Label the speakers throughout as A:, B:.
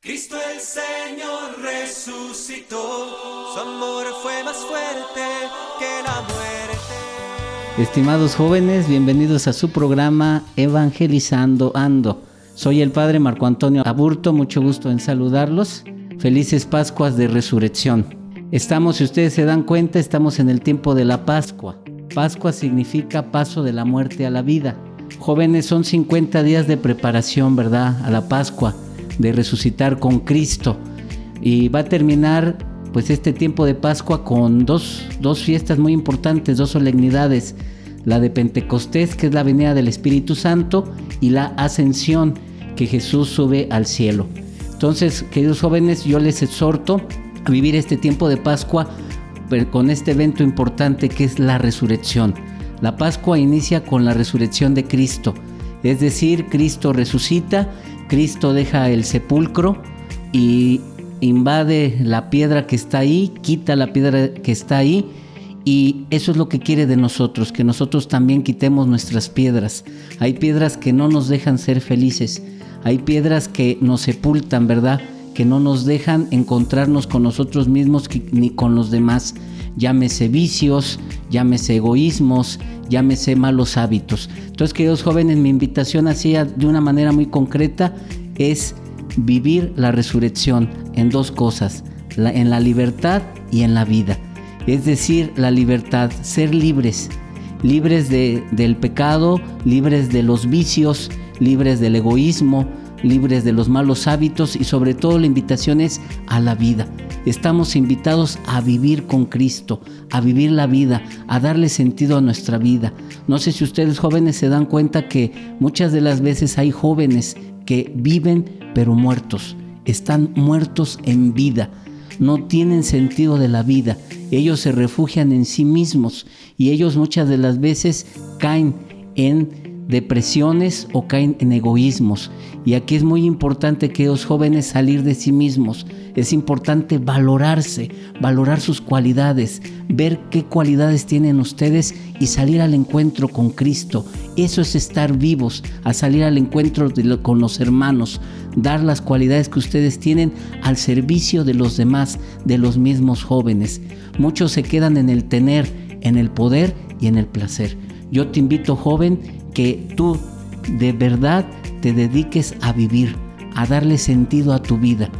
A: Cristo el Señor resucitó, su amor fue más fuerte que la muerte.
B: Estimados jóvenes, bienvenidos a su programa Evangelizando Ando. Soy el Padre Marco Antonio Aburto, mucho gusto en saludarlos. Felices Pascuas de Resurrección. Estamos, si ustedes se dan cuenta, estamos en el tiempo de la Pascua. Pascua significa paso de la muerte a la vida. Jóvenes, son 50 días de preparación, ¿verdad? A la Pascua de resucitar con Cristo. Y va a terminar pues este tiempo de Pascua con dos, dos fiestas muy importantes, dos solemnidades. La de Pentecostés, que es la venida del Espíritu Santo, y la ascensión, que Jesús sube al cielo. Entonces, queridos jóvenes, yo les exhorto a vivir este tiempo de Pascua con este evento importante que es la resurrección. La Pascua inicia con la resurrección de Cristo, es decir, Cristo resucita Cristo deja el sepulcro y invade la piedra que está ahí, quita la piedra que está ahí y eso es lo que quiere de nosotros, que nosotros también quitemos nuestras piedras. Hay piedras que no nos dejan ser felices, hay piedras que nos sepultan, ¿verdad? Que no nos dejan encontrarnos con nosotros mismos ni con los demás. Llámese vicios, llámese egoísmos, llámese malos hábitos. Entonces, queridos jóvenes, mi invitación así de una manera muy concreta es vivir la resurrección en dos cosas, en la libertad y en la vida. Es decir, la libertad, ser libres, libres del pecado, libres de los vicios, libres del egoísmo, libres de los malos hábitos y sobre todo la invitación es a la vida. Estamos invitados a vivir con Cristo, a vivir la vida, a darle sentido a nuestra vida. No sé si ustedes jóvenes se dan cuenta que muchas de las veces hay jóvenes que viven pero muertos, están muertos en vida, no tienen sentido de la vida, ellos se refugian en sí mismos y ellos muchas de las veces caen en depresiones o caen en egoísmos. Y aquí es muy importante que los jóvenes salir de sí mismos. Es importante valorarse, valorar sus cualidades, ver qué cualidades tienen ustedes y salir al encuentro con Cristo. Eso es estar vivos, a salir al encuentro con los hermanos, dar las cualidades que ustedes tienen al servicio de los demás, de los mismos jóvenes. Muchos se quedan en el tener, en el poder y en el placer. Yo te invito, joven, que tú de verdad te dediques a vivir, a darle sentido a tu vida,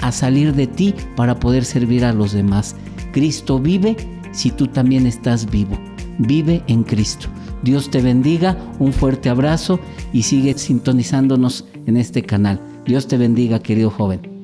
B: a salir de ti para poder servir a los demás. Cristo vive si tú también estás vivo. Vive en Cristo. Dios te bendiga, un fuerte abrazo y sigue sintonizándonos en este canal. Dios te bendiga, querido joven.